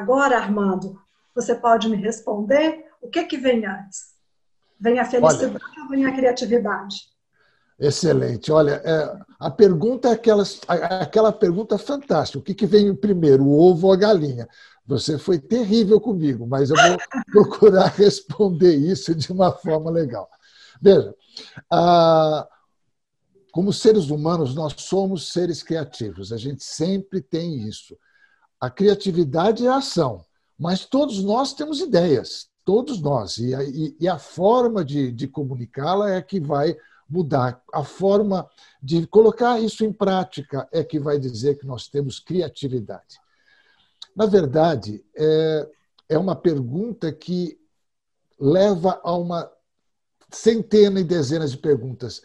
Agora, Armando, você pode me responder o que, que vem antes? Vem a felicidade Olha, ou vem a criatividade? Excelente. Olha, é, a pergunta é aquela, aquela pergunta fantástica. O que, que vem primeiro, o ovo ou a galinha? Você foi terrível comigo, mas eu vou procurar responder isso de uma forma legal. Veja, ah, como seres humanos, nós somos seres criativos. A gente sempre tem isso. A criatividade é a ação, mas todos nós temos ideias, todos nós. E a, e a forma de, de comunicá-la é que vai mudar. A forma de colocar isso em prática é que vai dizer que nós temos criatividade. Na verdade, é, é uma pergunta que leva a uma centena e dezenas de perguntas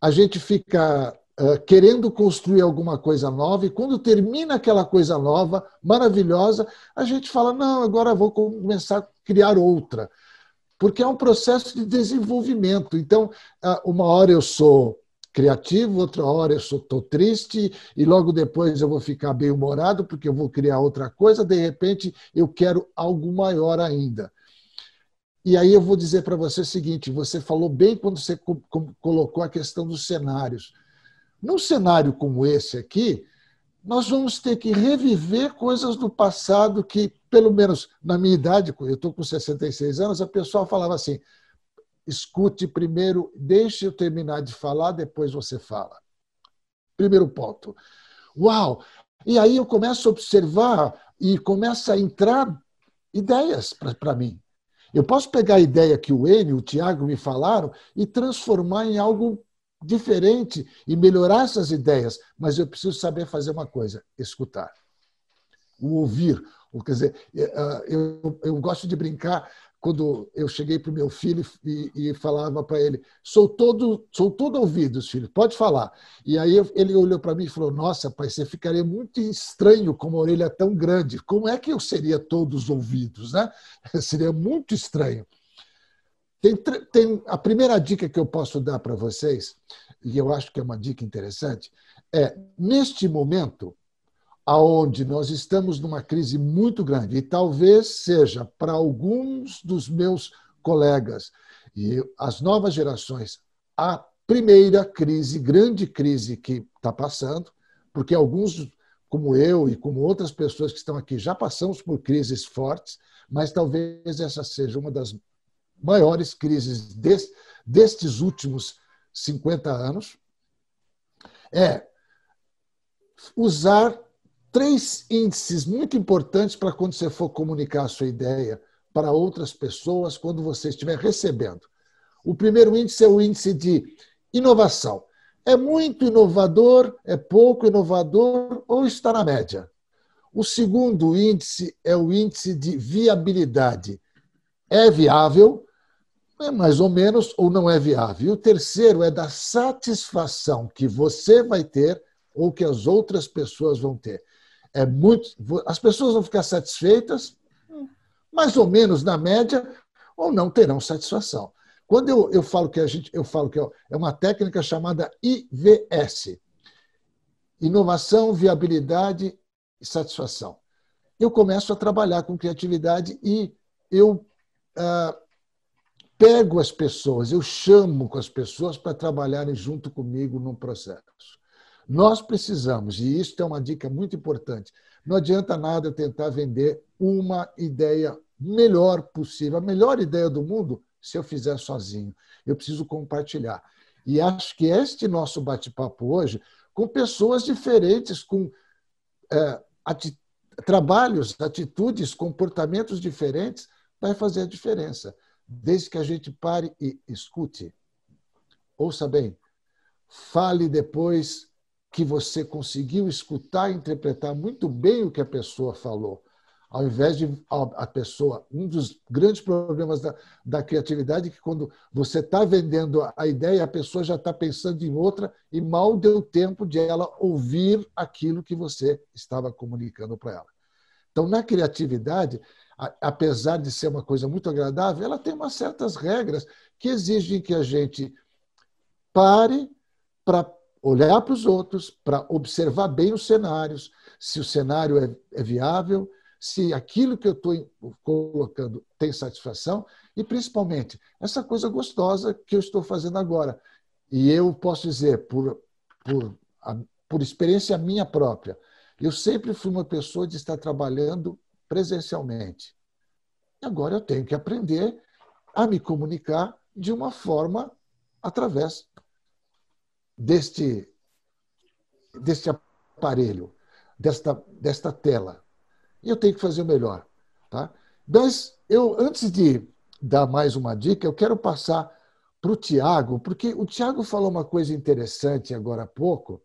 a gente fica querendo construir alguma coisa nova e quando termina aquela coisa nova, maravilhosa, a gente fala: não, agora vou começar a criar outra. Porque é um processo de desenvolvimento. Então, uma hora eu sou criativo, outra hora eu estou triste e logo depois eu vou ficar bem humorado porque eu vou criar outra coisa. De repente, eu quero algo maior ainda. E aí eu vou dizer para você o seguinte: você falou bem quando você colocou a questão dos cenários. Num cenário como esse aqui, nós vamos ter que reviver coisas do passado que, pelo menos na minha idade, eu estou com 66 anos, a pessoa falava assim: escute primeiro, deixe eu terminar de falar, depois você fala. Primeiro ponto. Uau! E aí eu começo a observar e começa a entrar ideias para mim. Eu posso pegar a ideia que o Enio, o Tiago me falaram e transformar em algo diferente e melhorar essas ideias, mas eu preciso saber fazer uma coisa: escutar, o ouvir. Quer dizer, eh, eh, eu, eu gosto de brincar quando eu cheguei para o meu filho e, e falava para ele: sou todo, sou todo ouvidos, filho, pode falar. E aí ele olhou para mim e falou: Nossa, pai, você ficaria muito estranho com uma orelha tão grande. Como é que eu seria todos ouvidos? Né? seria muito estranho. Tem, tem a primeira dica que eu posso dar para vocês, e eu acho que é uma dica interessante, é neste momento aonde nós estamos numa crise muito grande e talvez seja para alguns dos meus colegas e as novas gerações a primeira crise, grande crise que está passando, porque alguns, como eu e como outras pessoas que estão aqui, já passamos por crises fortes, mas talvez essa seja uma das maiores crises destes últimos 50 anos, é usar três índices muito importantes para quando você for comunicar a sua ideia para outras pessoas, quando você estiver recebendo. O primeiro índice é o índice de inovação. É muito inovador, é pouco inovador ou está na média. O segundo índice é o índice de viabilidade. É viável, é mais ou menos, ou não é viável. E o terceiro é da satisfação que você vai ter ou que as outras pessoas vão ter é muito. As pessoas vão ficar satisfeitas, mais ou menos na média, ou não terão satisfação. Quando eu, eu falo que a gente, eu falo que é uma técnica chamada IVS, inovação, viabilidade e satisfação. Eu começo a trabalhar com criatividade e eu ah, pego as pessoas, eu chamo com as pessoas para trabalharem junto comigo num processo. Nós precisamos, e isso é uma dica muito importante, não adianta nada eu tentar vender uma ideia melhor possível, a melhor ideia do mundo, se eu fizer sozinho. Eu preciso compartilhar. E acho que este nosso bate-papo hoje, com pessoas diferentes, com é, ati trabalhos, atitudes, comportamentos diferentes, vai fazer a diferença. Desde que a gente pare e escute. Ouça bem, fale depois que você conseguiu escutar e interpretar muito bem o que a pessoa falou, ao invés de a pessoa. Um dos grandes problemas da, da criatividade é que quando você está vendendo a ideia, a pessoa já está pensando em outra e mal deu tempo de ela ouvir aquilo que você estava comunicando para ela. Então, na criatividade, apesar de ser uma coisa muito agradável, ela tem umas certas regras que exigem que a gente pare para olhar para os outros, para observar bem os cenários, se o cenário é, é viável, se aquilo que eu estou colocando tem satisfação e, principalmente, essa coisa gostosa que eu estou fazendo agora. E eu posso dizer, por, por, por experiência minha própria, eu sempre fui uma pessoa de estar trabalhando presencialmente. Agora eu tenho que aprender a me comunicar de uma forma através deste, deste aparelho, desta, desta tela. E eu tenho que fazer o melhor. Tá? Mas eu, antes de dar mais uma dica, eu quero passar para o Tiago, porque o Tiago falou uma coisa interessante agora há pouco,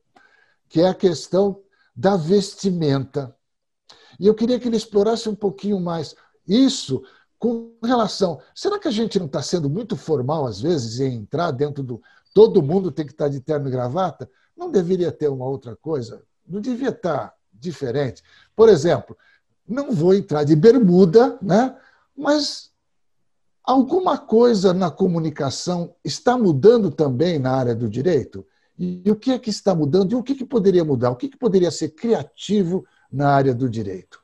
que é a questão da vestimenta. E eu queria que ele explorasse um pouquinho mais isso com relação. Será que a gente não está sendo muito formal, às vezes, em entrar dentro do. Todo mundo tem que estar de terno e gravata? Não deveria ter uma outra coisa? Não devia estar diferente? Por exemplo, não vou entrar de bermuda, né? mas alguma coisa na comunicação está mudando também na área do direito? E o que é que está mudando e o que, que poderia mudar? O que, que poderia ser criativo na área do direito?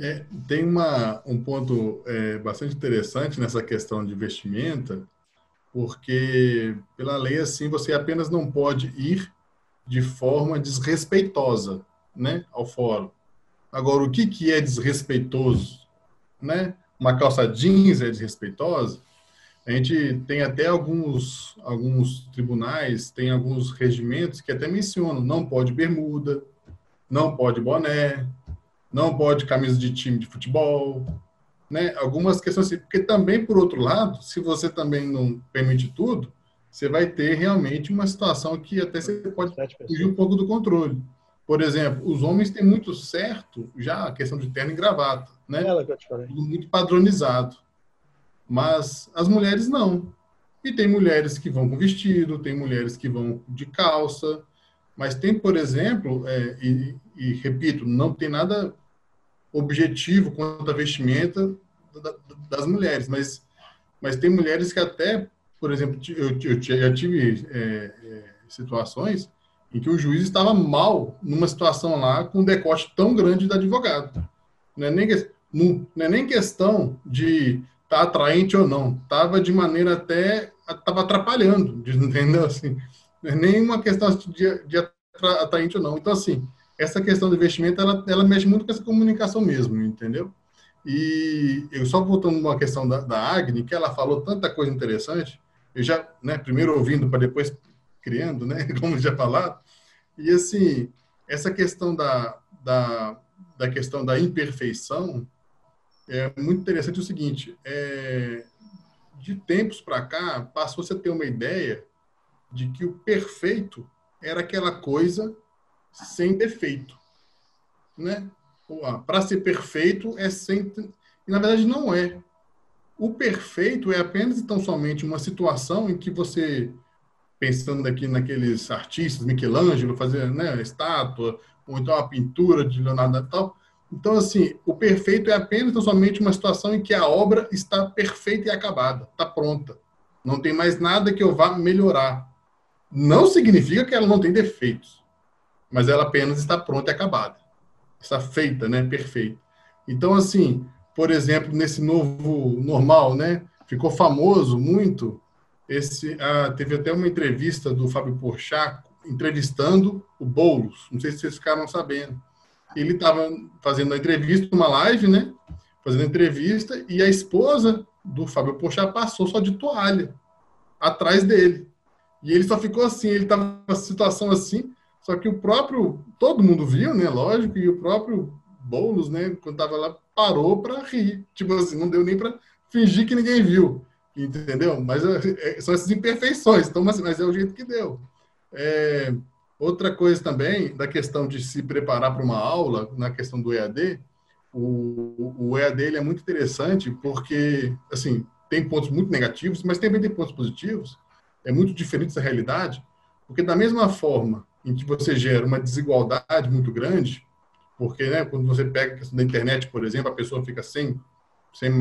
É, tem uma, um ponto é, bastante interessante nessa questão de vestimenta, porque pela lei assim você apenas não pode ir de forma desrespeitosa, né, ao fórum. Agora, o que que é desrespeitoso, né? Uma calça jeans é desrespeitosa? A gente tem até alguns alguns tribunais, tem alguns regimentos que até mencionam, não pode bermuda, não pode boné, não pode camisa de time de futebol, né? Algumas questões assim, porque também por outro lado, se você também não permite tudo, você vai ter realmente uma situação que até você pode fugir um pouco do controle. Por exemplo, os homens têm muito certo já a questão de terno e gravata, né? Muito padronizado. Mas as mulheres não. E tem mulheres que vão com vestido, tem mulheres que vão de calça, mas tem, por exemplo, é, e, e repito, não tem nada objetivo quanto à vestimenta das mulheres, mas, mas tem mulheres que até, por exemplo, eu, eu já tive é, é, situações em que o juiz estava mal numa situação lá com um decote tão grande da advogado. Não é nem, não, não é nem questão de estar tá atraente ou não, estava de maneira até estava atrapalhando, entendeu? Assim, não é nem uma questão de, de atraente ou não. Então, assim, essa questão do investimento, ela, ela mexe muito com essa comunicação mesmo, entendeu? E eu só voltando uma questão da, da Agni, que ela falou tanta coisa interessante, eu já, né, primeiro ouvindo para depois criando, né, como já falado, e assim, essa questão da, da, da questão da imperfeição é muito interessante o seguinte, é, de tempos para cá, passou-se a ter uma ideia de que o perfeito era aquela coisa sem defeito, né? Para ser perfeito é sem e na verdade não é. O perfeito é apenas então somente uma situação em que você pensando aqui naqueles artistas, Michelangelo fazer, né, estátua ou então a pintura de Leonardo e tal. Então assim, o perfeito é apenas então, somente uma situação em que a obra está perfeita e acabada, está pronta. Não tem mais nada que eu vá melhorar. Não significa que ela não tem defeitos mas ela apenas está pronta e acabada. Está feita, né? Perfeita. Então, assim, por exemplo, nesse novo normal, né? Ficou famoso muito esse. Ah, teve até uma entrevista do Fábio Porchat entrevistando o Boulos. Não sei se vocês ficaram sabendo. Ele estava fazendo a entrevista, uma live, né? Fazendo entrevista e a esposa do Fábio Porchat passou só de toalha atrás dele. E ele só ficou assim, ele estava numa situação assim, só que o próprio, todo mundo viu, né? Lógico, e o próprio Boulos, né? Quando tava lá, parou para rir. Tipo assim, não deu nem para fingir que ninguém viu. Entendeu? Mas é, é, são essas imperfeições. Então, mas, mas é o jeito que deu. É, outra coisa também, da questão de se preparar para uma aula, na questão do EAD, o, o EAD ele é muito interessante porque, assim, tem pontos muito negativos, mas também tem pontos positivos. É muito diferente da realidade, porque da mesma forma em que você gera uma desigualdade muito grande, porque né, quando você pega a questão da internet, por exemplo, a pessoa fica sem, sem,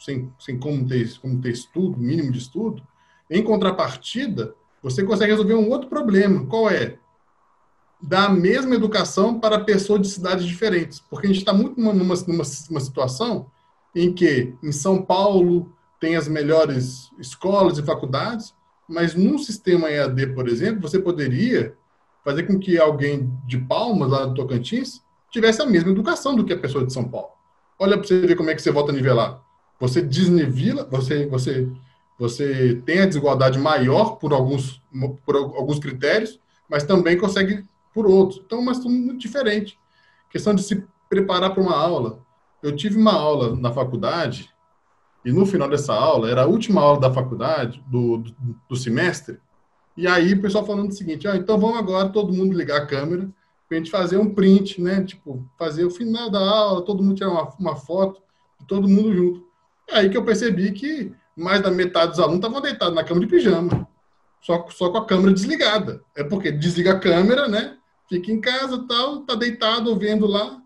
sem, sem como, ter, como ter estudo, mínimo de estudo, em contrapartida, você consegue resolver um outro problema. Qual é? dar a mesma educação para pessoas de cidades diferentes, porque a gente está muito numa, numa, numa situação em que em São Paulo tem as melhores escolas e faculdades, mas num sistema EAD, por exemplo, você poderia fazer com que alguém de Palmas, lá do Tocantins, tivesse a mesma educação do que a pessoa de São Paulo. Olha para você ver como é que você volta a nivelar. Você desnivela, você, você, você tem a desigualdade maior por alguns, por alguns critérios, mas também consegue por outros. Então, mas tudo muito diferente. Questão de se preparar para uma aula. Eu tive uma aula na faculdade e no final dessa aula, era a última aula da faculdade, do, do, do semestre, e aí o pessoal falando o seguinte, ah, então vamos agora todo mundo ligar a câmera para a gente fazer um print, né? Tipo, fazer o final da aula, todo mundo tirar uma, uma foto, todo mundo junto. É aí que eu percebi que mais da metade dos alunos estavam deitados na cama de pijama, só, só com a câmera desligada. É porque desliga a câmera, né? Fica em casa tal, tá deitado, vendo lá.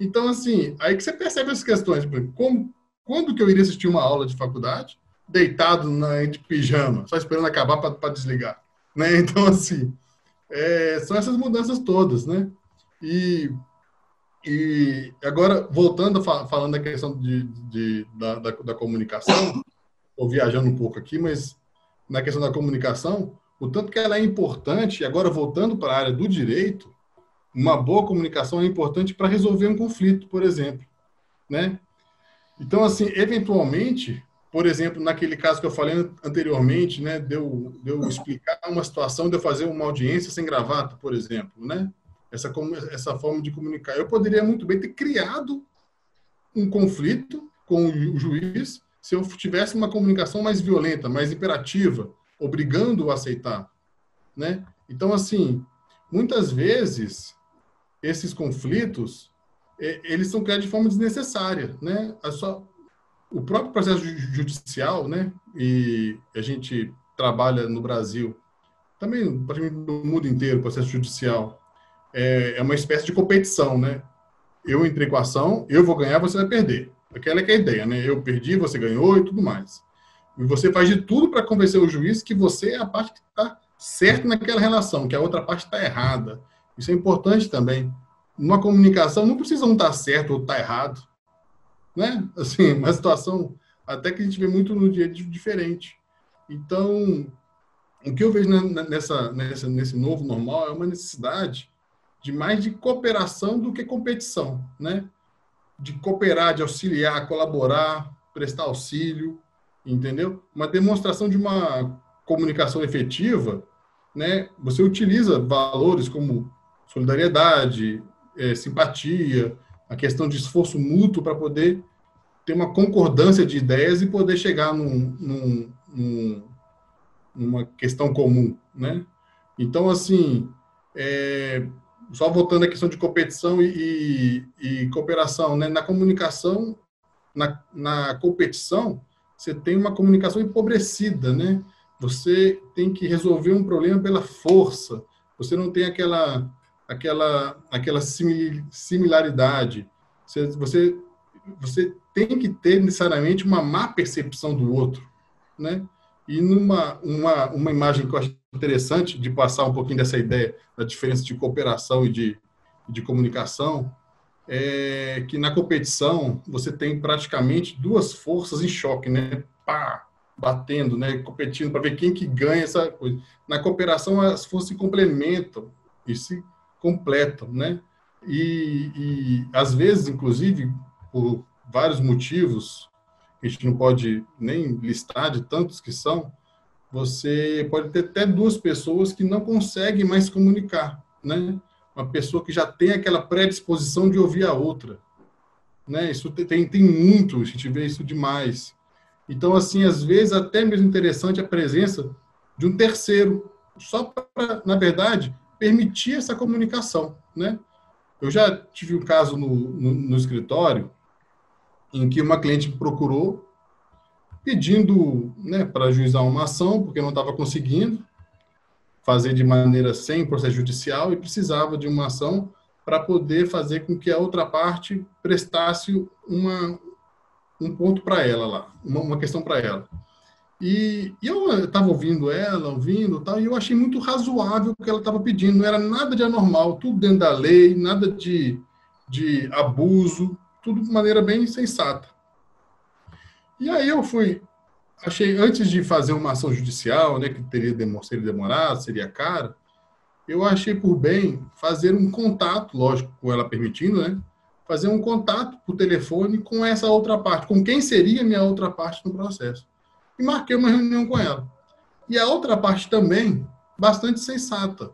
Então, assim, aí que você percebe essas questões. Como, quando que eu iria assistir uma aula de faculdade deitado na, de pijama, só esperando acabar para desligar? Né? Então, assim, é, são essas mudanças todas, né? E, e agora, voltando, falando da questão de, de da, da, da comunicação, estou viajando um pouco aqui, mas na questão da comunicação, o tanto que ela é importante, e agora voltando para a área do direito, uma boa comunicação é importante para resolver um conflito, por exemplo, né? Então, assim, eventualmente, por exemplo, naquele caso que eu falei anteriormente, né, deu de eu explicar uma situação de eu fazer uma audiência sem gravata, por exemplo, né? Essa, essa forma de comunicar. Eu poderia muito bem ter criado um conflito com o juiz se eu tivesse uma comunicação mais violenta, mais imperativa, obrigando-o a aceitar, né? Então, assim, muitas vezes esses conflitos eles são criados de forma desnecessária, né? A só, o próprio processo judicial, né? E a gente trabalha no Brasil, também no mundo inteiro, processo judicial é, é uma espécie de competição, né? Eu entrei com a ação, eu vou ganhar, você vai perder. Aquela é, é a ideia, né? Eu perdi, você ganhou e tudo mais. E você faz de tudo para convencer o juiz que você é a parte que está certa naquela relação, que a outra parte está errada. Isso é importante também numa comunicação não precisa um estar tá certo ou estar tá errado, né? Assim, uma situação até que a gente vê muito no dia diferente. Então, o que eu vejo nessa, nessa, nesse novo normal é uma necessidade de mais de cooperação do que competição, né? De cooperar, de auxiliar, colaborar, prestar auxílio, entendeu? Uma demonstração de uma comunicação efetiva, né? Você utiliza valores como solidariedade, é, simpatia, a questão de esforço mútuo para poder ter uma concordância de ideias e poder chegar num, num, num, numa questão comum, né? Então, assim, é, só voltando à questão de competição e, e, e cooperação, né? Na comunicação, na, na competição, você tem uma comunicação empobrecida, né? Você tem que resolver um problema pela força. Você não tem aquela aquela, aquela similaridade. Você, você, você tem que ter necessariamente uma má percepção do outro, né? E numa uma, uma imagem que eu acho interessante de passar um pouquinho dessa ideia da diferença de cooperação e de, de comunicação, é que na competição você tem praticamente duas forças em choque, né? Pá, batendo, né? Competindo para ver quem que ganha essa coisa. Na cooperação as forças se complementam e se completam, né? E, e às vezes, inclusive, por vários motivos, a gente não pode nem listar de tantos que são, você pode ter até duas pessoas que não conseguem mais comunicar, né? Uma pessoa que já tem aquela predisposição de ouvir a outra, né? Isso tem, tem muito, a gente vê isso demais. Então, assim, às vezes até mesmo interessante a presença de um terceiro, só para, na verdade, permitir essa comunicação, né? Eu já tive um caso no, no, no escritório em que uma cliente procurou pedindo né, para ajuizar uma ação, porque não estava conseguindo fazer de maneira sem processo judicial e precisava de uma ação para poder fazer com que a outra parte prestasse uma, um ponto para ela lá, uma, uma questão para ela. E, e eu estava ouvindo ela, ouvindo tal, e eu achei muito razoável o que ela estava pedindo. Não era nada de anormal, tudo dentro da lei, nada de, de abuso, tudo de maneira bem sensata. E aí eu fui, achei, antes de fazer uma ação judicial, né, que teria seria demorado, seria cara, eu achei por bem fazer um contato, lógico, com ela permitindo, né, fazer um contato por telefone com essa outra parte, com quem seria minha outra parte no processo. E marquei uma reunião com ela. E a outra parte também, bastante sensata,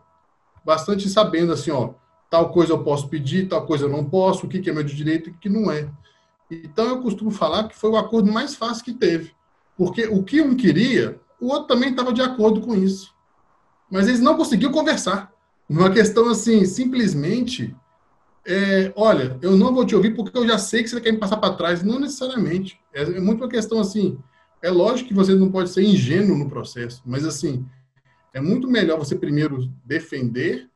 bastante sabendo assim, ó, tal coisa eu posso pedir, tal coisa eu não posso, o que é meu direito e o que não é. Então eu costumo falar que foi o acordo mais fácil que teve, porque o que um queria, o outro também estava de acordo com isso. Mas eles não conseguiam conversar. Uma questão assim, simplesmente é, olha, eu não vou te ouvir porque eu já sei que você quer me passar para trás. Não necessariamente. É, é muito uma questão assim. É lógico que você não pode ser ingênuo no processo, mas assim é muito melhor você primeiro defender,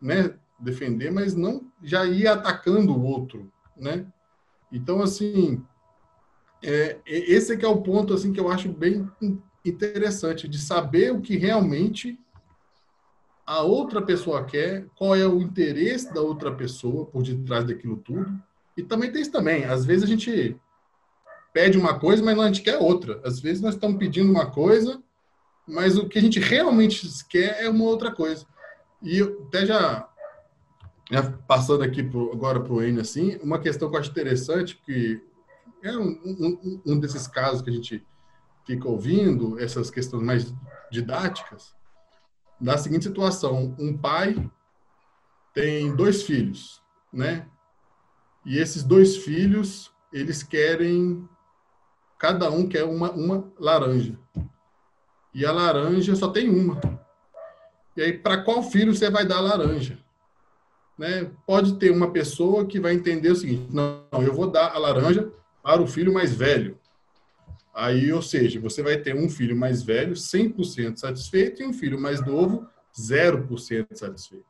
né? Defender, mas não já ir atacando o outro, né? Então assim, é, esse é que é o ponto assim que eu acho bem interessante de saber o que realmente a outra pessoa quer, qual é o interesse da outra pessoa por detrás daquilo tudo. E também tem isso também. Às vezes a gente pede uma coisa, mas a gente quer outra. Às vezes nós estamos pedindo uma coisa, mas o que a gente realmente quer é uma outra coisa. E até já, já passando aqui pro, agora para o N, assim, uma questão que eu acho interessante, que é um, um, um desses casos que a gente fica ouvindo, essas questões mais didáticas, da seguinte situação: um pai tem dois filhos, né? E esses dois filhos, eles querem, cada um quer uma, uma laranja. E a laranja só tem uma. E aí, para qual filho você vai dar a laranja? Né? Pode ter uma pessoa que vai entender o seguinte: não, eu vou dar a laranja para o filho mais velho. Aí, ou seja, você vai ter um filho mais velho 100% satisfeito e um filho mais novo 0% satisfeito.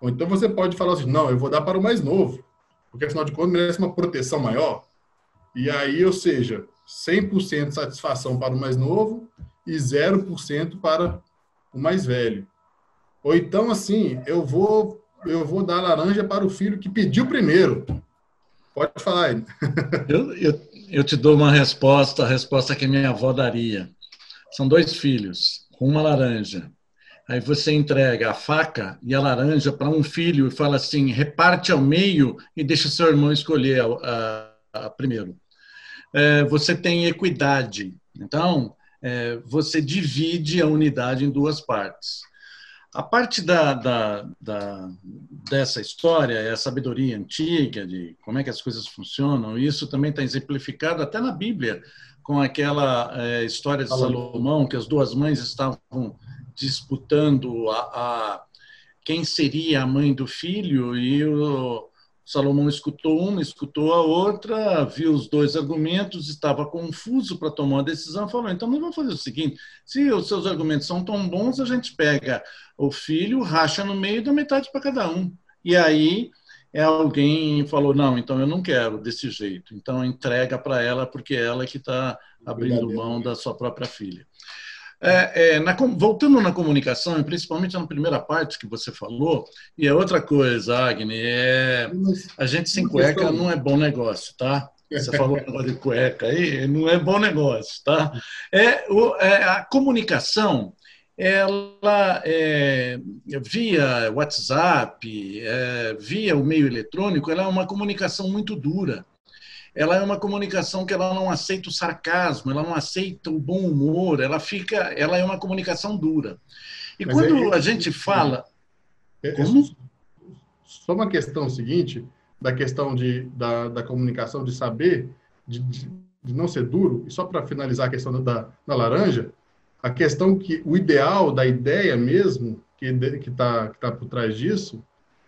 Ou então você pode falar assim, não, eu vou dar para o mais novo, porque afinal de contas merece uma proteção maior. E aí, ou seja, 100% satisfação para o mais novo e 0% para o mais velho. Ou então, assim, eu vou eu vou dar laranja para o filho que pediu primeiro. Pode falar aí. eu, eu, eu te dou uma resposta, a resposta que minha avó daria. São dois filhos, uma laranja. Aí você entrega a faca e a laranja para um filho e fala assim: reparte ao meio e deixa seu irmão escolher a, a, a primeiro. É, você tem equidade. Então, é, você divide a unidade em duas partes. A parte da, da, da, dessa história é a sabedoria antiga de como é que as coisas funcionam. Isso também está exemplificado até na Bíblia, com aquela é, história de Salomão, que as duas mães estavam disputando a, a, quem seria a mãe do filho e o Salomão escutou uma, escutou a outra, viu os dois argumentos, estava confuso para tomar uma decisão, falou: então vamos fazer o seguinte: se os seus argumentos são tão bons, a gente pega o filho, racha no meio e dá metade para cada um. E aí é alguém falou: não, então eu não quero desse jeito. Então entrega para ela, porque é ela que está abrindo mão da sua própria filha. É, é, na, voltando na comunicação, e principalmente na primeira parte que você falou, e é outra coisa, Agni, é, a gente sem cueca não é bom negócio, tá? Você falou negócio de cueca aí, não é bom negócio, tá? É, o, é a comunicação, ela é, via WhatsApp, é, via o meio eletrônico, ela é uma comunicação muito dura ela é uma comunicação que ela não aceita o sarcasmo, ela não aceita o bom humor, ela fica, ela é uma comunicação dura. E Mas quando é, a gente fala, é, é, como? Só uma questão seguinte da questão de, da, da comunicação de saber de, de, de não ser duro e só para finalizar a questão da, da laranja, a questão que o ideal da ideia mesmo que que está que tá por trás disso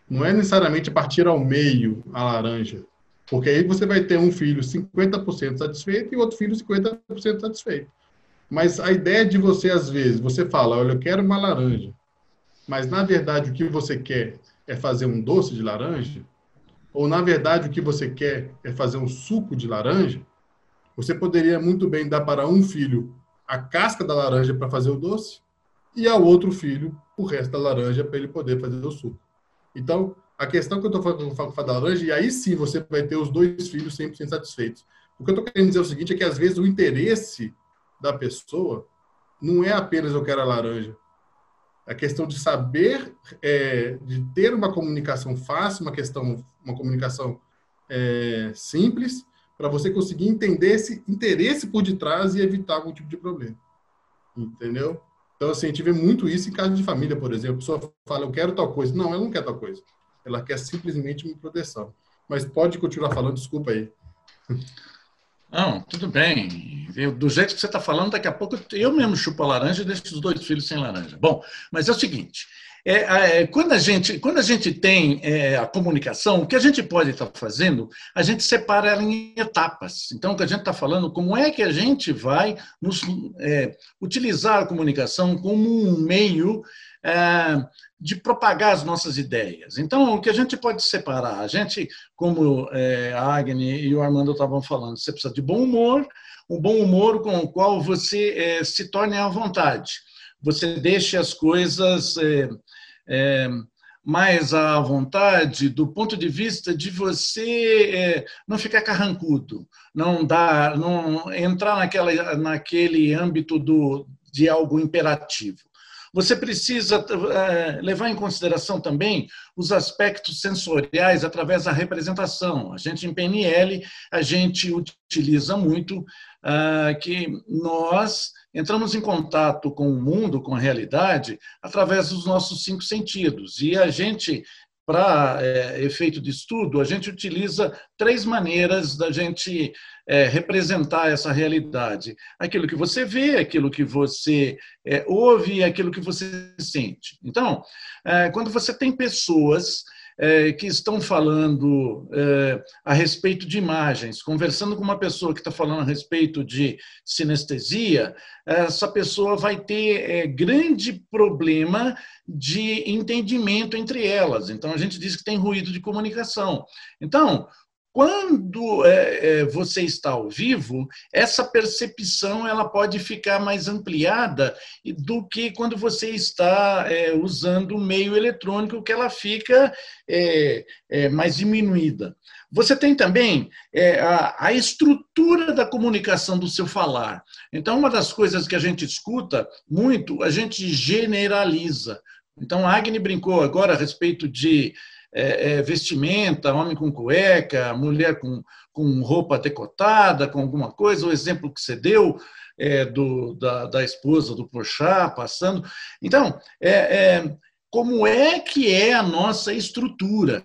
não é necessariamente partir ao meio a laranja, porque aí você vai ter um filho 50% satisfeito e outro filho 50% satisfeito. Mas a ideia de você, às vezes, você fala, olha, eu quero uma laranja, mas na verdade o que você quer é fazer um doce de laranja, ou na verdade o que você quer é fazer um suco de laranja, você poderia muito bem dar para um filho a casca da laranja para fazer o doce e ao outro filho o resto da laranja para ele poder fazer o suco. Então, a questão que eu estou falando com da laranja, e aí sim você vai ter os dois filhos 100% satisfeitos. O que eu estou querendo dizer é o seguinte, é que às vezes o interesse da pessoa não é apenas eu quero a laranja. A questão de saber, é, de ter uma comunicação fácil, uma questão, uma comunicação é, simples, para você conseguir entender esse interesse por detrás e evitar algum tipo de problema. Entendeu? Então, assim, a gente vê muito isso em caso de família, por exemplo. A pessoa fala, eu quero tal coisa. Não, ela não quer tal coisa. Ela quer simplesmente uma proteção. Mas pode continuar falando, desculpa aí. Não, tudo bem. do jeito que você está falando, daqui a pouco eu mesmo chupo a laranja e deixo os dois filhos sem laranja. Bom, mas é o seguinte: é, é, quando, a gente, quando a gente tem é, a comunicação, o que a gente pode estar fazendo, a gente separa ela em etapas. Então, o que a gente está falando, como é que a gente vai nos, é, utilizar a comunicação como um meio é, de propagar as nossas ideias. Então, o que a gente pode separar? A gente, como é, a Agni e o Armando estavam falando, você precisa de bom humor, um bom humor com o qual você se torne à vontade. Você deixe as coisas é, mais à vontade do ponto de vista de você é, não ficar carrancudo, não dar, não entrar naquela, naquele âmbito do, de algo imperativo. Você precisa é, levar em consideração também os aspectos sensoriais através da representação. A gente, em PNL, a gente utiliza muito ah, que nós entramos em contato com o mundo, com a realidade, através dos nossos cinco sentidos. E a gente, para é, efeito de estudo, a gente utiliza três maneiras da gente é, representar essa realidade: aquilo que você vê, aquilo que você é, ouve e aquilo que você sente. Então, quando você tem pessoas é, que estão falando é, a respeito de imagens, conversando com uma pessoa que está falando a respeito de sinestesia, essa pessoa vai ter é, grande problema de entendimento entre elas. Então, a gente diz que tem ruído de comunicação. Então, quando é, é, você está ao vivo, essa percepção ela pode ficar mais ampliada do que quando você está é, usando o meio eletrônico, que ela fica é, é, mais diminuída. Você tem também é, a, a, estrutura da comunicação do seu falar. Então, uma das coisas que a gente escuta muito, a gente generaliza. Então, a Agni brincou agora a respeito de é, é, vestimenta, homem com cueca, mulher com, com roupa decotada, com alguma coisa, o exemplo que você deu é, do, da, da esposa do Porchat passando. Então, é, é, como é que é a nossa estrutura?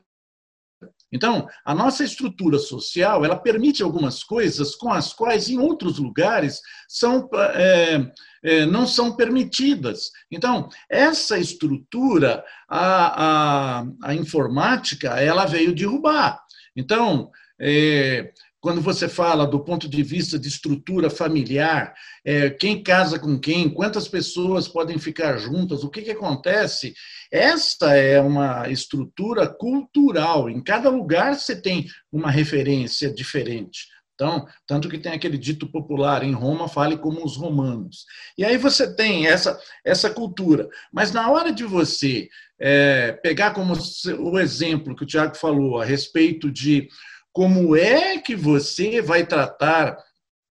Então, a nossa estrutura social, ela permite algumas coisas com as quais, em outros lugares, são, é, é, não são permitidas. Então, essa estrutura, a, a, a informática, ela veio derrubar. Então, é, quando você fala do ponto de vista de estrutura familiar, é, quem casa com quem, quantas pessoas podem ficar juntas, o que, que acontece, essa é uma estrutura cultural. Em cada lugar você tem uma referência diferente. Então, tanto que tem aquele dito popular, em Roma, fale como os romanos. E aí você tem essa, essa cultura. Mas na hora de você é, pegar como o exemplo que o Tiago falou a respeito de como é que você vai tratar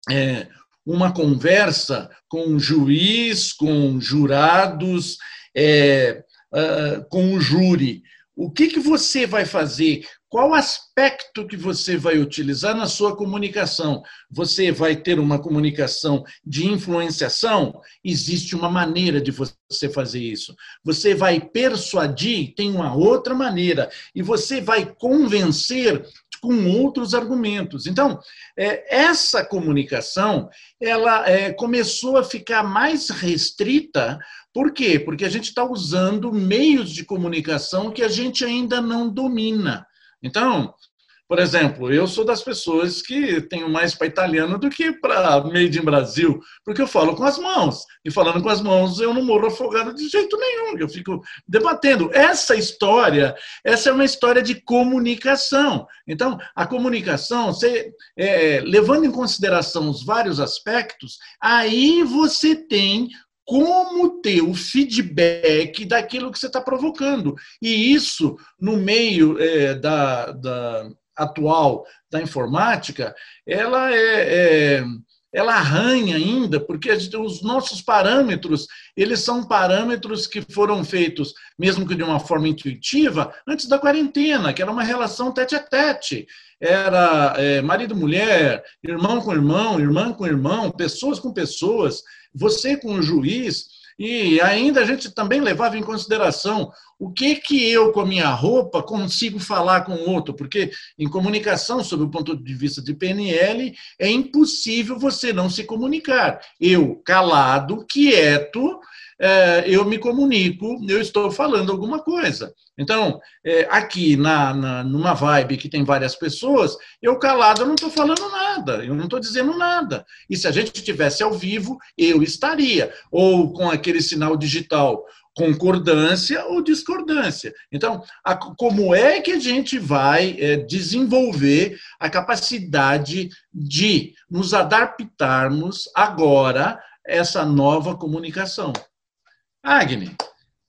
é, uma conversa com um juiz, com jurados, é, uh, com o júri. O que, que você vai fazer? Qual aspecto que você vai utilizar na sua comunicação? Você vai ter uma comunicação de influenciação? Existe uma maneira de você fazer isso. Você vai persuadir? Tem uma outra maneira. E você vai convencer com outros argumentos. Então, é, essa comunicação ela é, começou a ficar mais restrita. Por quê? Porque a gente está usando meios de comunicação que a gente ainda não domina. Então, Por exemplo, eu sou das pessoas que tenho mais para italiano do que para made in Brasil, porque eu falo com as mãos. E falando com as mãos, eu não morro afogado de jeito nenhum. Eu fico debatendo. Essa história, essa é uma história de comunicação. Então, a comunicação, você, é, levando em consideração os vários aspectos, aí você tem como ter o feedback daquilo que você está provocando. E isso, no meio é, da, da, atual da informática, ela é, é ela arranha ainda, porque os nossos parâmetros, eles são parâmetros que foram feitos, mesmo que de uma forma intuitiva, antes da quarentena, que era uma relação tete a tete. Era é, marido-mulher, irmão com irmão, irmã com irmão, pessoas com pessoas, você com o juiz, e ainda a gente também levava em consideração o que que eu, com a minha roupa, consigo falar com o outro, porque em comunicação, sob o ponto de vista de PNL, é impossível você não se comunicar. Eu, calado, quieto, é, eu me comunico, eu estou falando alguma coisa. Então, é, aqui na, na, numa vibe que tem várias pessoas, eu calado eu não estou falando nada, eu não estou dizendo nada. E se a gente estivesse ao vivo, eu estaria. Ou com aquele sinal digital, concordância ou discordância. Então, a, como é que a gente vai é, desenvolver a capacidade de nos adaptarmos agora a essa nova comunicação? Agni,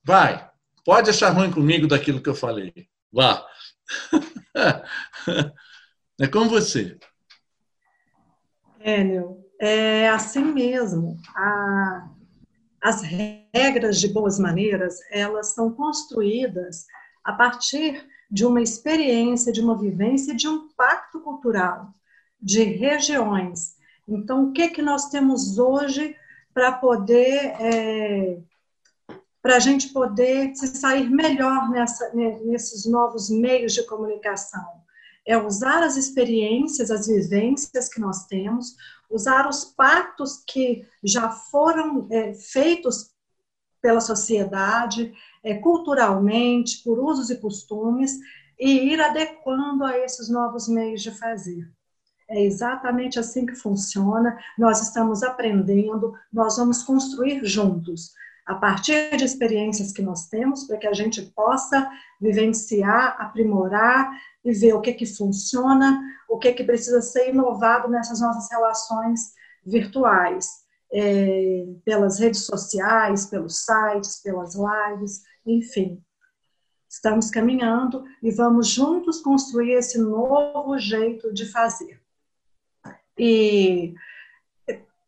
vai. Pode achar ruim comigo daquilo que eu falei. Vá. É com você. Enio, é assim mesmo. A, as regras de boas maneiras, elas são construídas a partir de uma experiência, de uma vivência, de um pacto cultural, de regiões. Então, o que, que nós temos hoje para poder é, para a gente poder se sair melhor nessa, nesses novos meios de comunicação. É usar as experiências, as vivências que nós temos, usar os pactos que já foram é, feitos pela sociedade, é, culturalmente, por usos e costumes, e ir adequando a esses novos meios de fazer. É exatamente assim que funciona. Nós estamos aprendendo, nós vamos construir juntos a partir de experiências que nós temos, para que a gente possa vivenciar, aprimorar e ver o que, que funciona, o que, que precisa ser inovado nessas nossas relações virtuais, é, pelas redes sociais, pelos sites, pelas lives, enfim. Estamos caminhando e vamos juntos construir esse novo jeito de fazer. E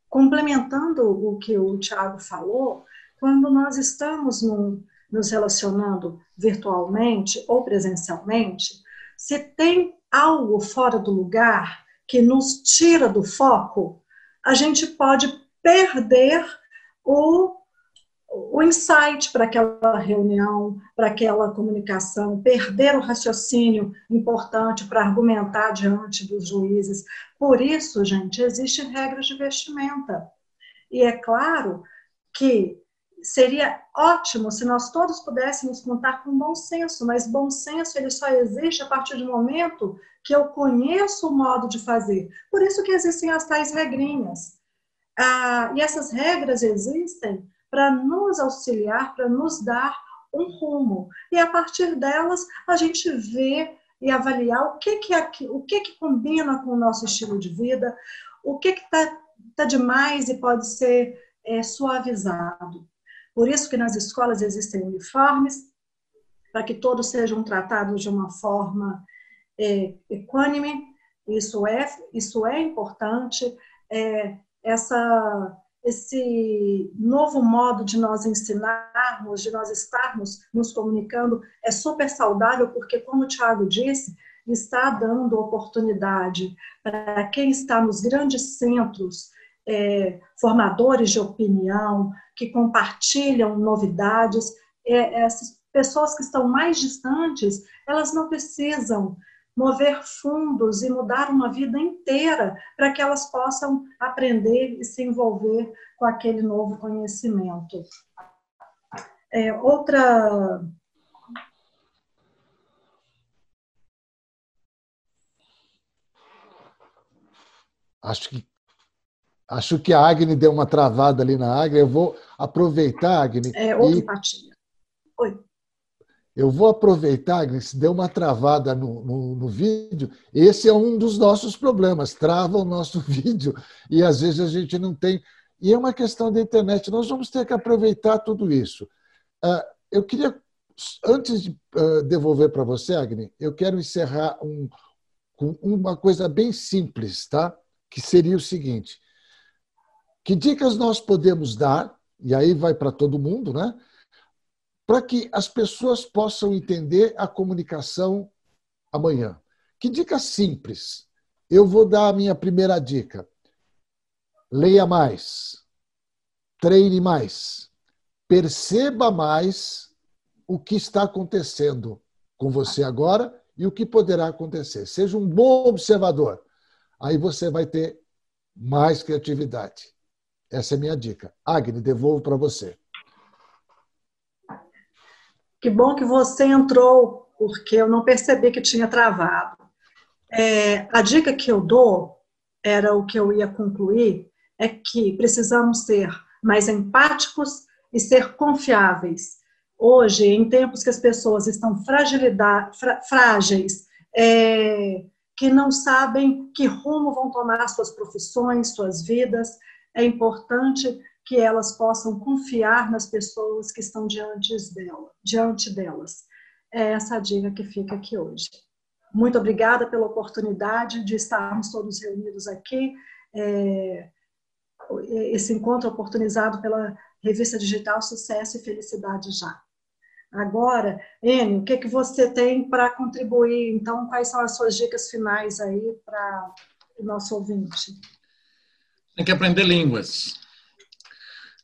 complementando o que o Tiago falou, quando nós estamos no, nos relacionando virtualmente ou presencialmente, se tem algo fora do lugar que nos tira do foco, a gente pode perder o, o insight para aquela reunião, para aquela comunicação, perder o raciocínio importante para argumentar diante dos juízes. Por isso, gente, existem regras de vestimenta. E é claro que seria ótimo se nós todos pudéssemos contar com bom senso, mas bom senso ele só existe a partir do momento que eu conheço o modo de fazer. Por isso que existem as tais regrinhas. Ah, e essas regras existem para nos auxiliar, para nos dar um rumo. E a partir delas a gente vê e avaliar o que que, é, o que, que combina com o nosso estilo de vida, o que está tá demais e pode ser é, suavizado. Por isso que nas escolas existem uniformes, para que todos sejam tratados de uma forma é, equânime. Isso é, isso é importante. É, essa, esse novo modo de nós ensinarmos, de nós estarmos nos comunicando, é super saudável, porque, como o Tiago disse, está dando oportunidade para quem está nos grandes centros é, formadores de opinião, que compartilham novidades. É, essas pessoas que estão mais distantes, elas não precisam mover fundos e mudar uma vida inteira para que elas possam aprender e se envolver com aquele novo conhecimento. É, outra Acho que acho que a Agni deu uma travada ali na Agni. Eu vou aproveitar, Agni. É, outra e... Oi. Eu vou aproveitar, Agni, se deu uma travada no, no, no, vídeo. Esse é um dos nossos problemas. Trava o nosso vídeo e às vezes a gente não tem. E é uma questão da internet. Nós vamos ter que aproveitar tudo isso. Uh, eu queria, antes de uh, devolver para você, Agni, eu quero encerrar um, com uma coisa bem simples, tá? Que seria o seguinte: que dicas nós podemos dar? E aí vai para todo mundo, né? Para que as pessoas possam entender a comunicação amanhã. Que dica simples? Eu vou dar a minha primeira dica. Leia mais. Treine mais. Perceba mais o que está acontecendo com você agora e o que poderá acontecer. Seja um bom observador. Aí você vai ter mais criatividade. Essa é a minha dica. Agni, devolvo para você. Que bom que você entrou, porque eu não percebi que tinha travado. É, a dica que eu dou, era o que eu ia concluir, é que precisamos ser mais empáticos e ser confiáveis. Hoje, em tempos que as pessoas estão frágeis, é, que não sabem que rumo vão tomar suas profissões, suas vidas, é importante que elas possam confiar nas pessoas que estão diante, dela, diante delas. É essa a dica que fica aqui hoje. Muito obrigada pela oportunidade de estarmos todos reunidos aqui. É, esse encontro oportunizado pela revista digital Sucesso e Felicidade Já. Agora, Enio, o que, que você tem para contribuir? Então, quais são as suas dicas finais aí para o nosso ouvinte? Tem que aprender línguas.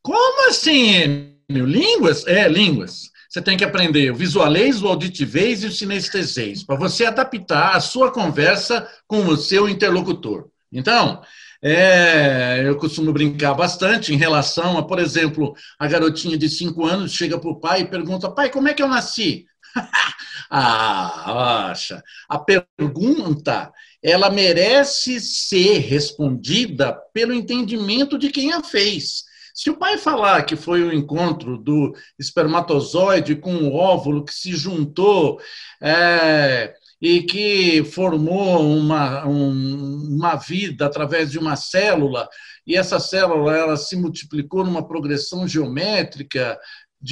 Como assim? Línguas? É, línguas. Você tem que aprender o visualês, o auditivez e o sinestesês, para você adaptar a sua conversa com o seu interlocutor. Então, é, eu costumo brincar bastante em relação a, por exemplo, a garotinha de 5 anos chega para o pai e pergunta: pai, como é que eu nasci? ah, acha. A pergunta ela merece ser respondida pelo entendimento de quem a fez. Se o pai falar que foi o encontro do espermatozoide com o óvulo que se juntou, é, e que formou uma, um, uma vida através de uma célula, e essa célula ela se multiplicou numa progressão geométrica,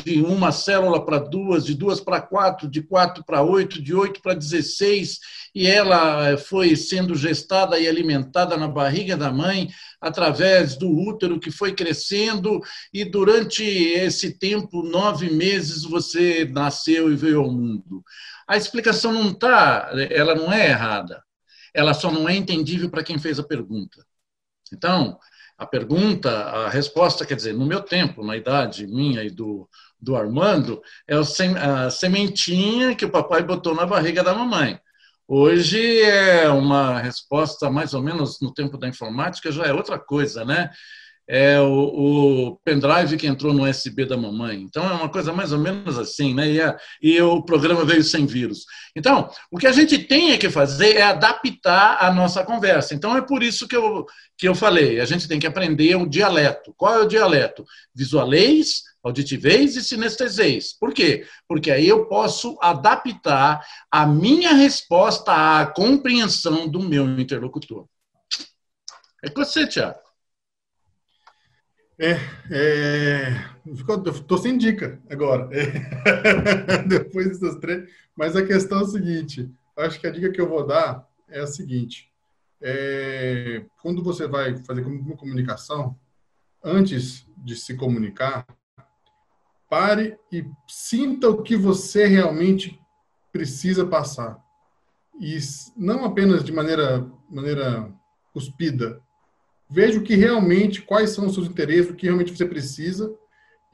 de uma célula para duas, de duas para quatro, de quatro para oito, de oito para dezesseis, e ela foi sendo gestada e alimentada na barriga da mãe através do útero que foi crescendo, e durante esse tempo, nove meses, você nasceu e veio ao mundo. A explicação não está, ela não é errada. Ela só não é entendível para quem fez a pergunta. Então, a pergunta, a resposta, quer dizer, no meu tempo, na idade minha e do, do Armando, é a sementinha que o papai botou na barriga da mamãe. Hoje é uma resposta mais ou menos no tempo da informática, já é outra coisa, né? É o, o, pendrive que entrou no USB da mamãe. Então, é uma coisa mais ou menos assim, né? E, a, e, o programa veio sem vírus. Então, o que a gente tem que fazer é adaptar a nossa conversa. Então, é por isso que eu, que eu falei, a gente tem que aprender o dialeto. Qual é o dialeto? Visualês, auditivez e sinestesês. Por quê? Porque aí eu posso adaptar a minha resposta à compreensão do meu interlocutor. É com você, Tiago. É, é estou sem dica agora, é, depois dessas três. Mas a questão é a seguinte: acho que a dica que eu vou dar é a seguinte: é, quando você vai fazer uma comunicação, antes de se comunicar, pare e sinta o que você realmente precisa passar. E não apenas de maneira, maneira cuspida, veja o que realmente, quais são os seus interesses, o que realmente você precisa,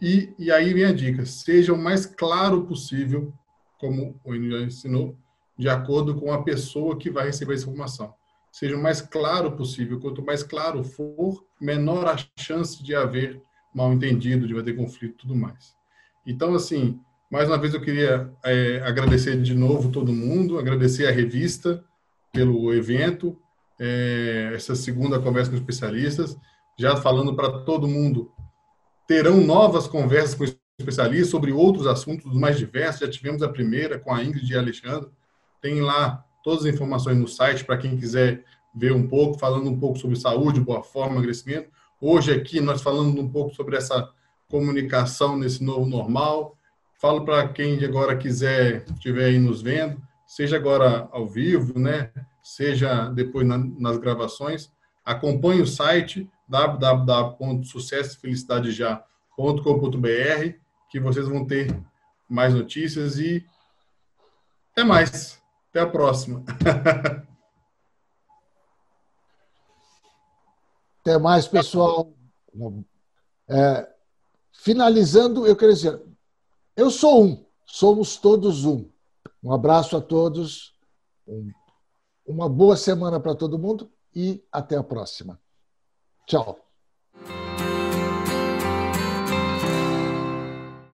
e, e aí vem a dica, seja o mais claro possível, como o Enio já ensinou, de acordo com a pessoa que vai receber essa informação. Seja o mais claro possível, quanto mais claro for, menor a chance de haver mal entendido, de haver conflito e tudo mais. Então, assim, mais uma vez eu queria é, agradecer de novo todo mundo, agradecer a revista pelo evento, é, essa segunda conversa com especialistas, já falando para todo mundo. Terão novas conversas com especialistas sobre outros assuntos mais diversos. Já tivemos a primeira com a Ingrid e a Alexandre. Tem lá todas as informações no site para quem quiser ver um pouco, falando um pouco sobre saúde, boa forma, emagrecimento. Hoje aqui nós falando um pouco sobre essa comunicação nesse novo normal. Falo para quem agora quiser estiver aí nos vendo, seja agora ao vivo, né? Seja depois na, nas gravações, acompanhe o site www.sucessofelicidadeja.com.br que vocês vão ter mais notícias e até mais. Até a próxima. Até mais, pessoal. É, finalizando, eu quero dizer, eu sou um, somos todos um. Um abraço a todos, um, uma boa semana para todo mundo e até a próxima. Tchau.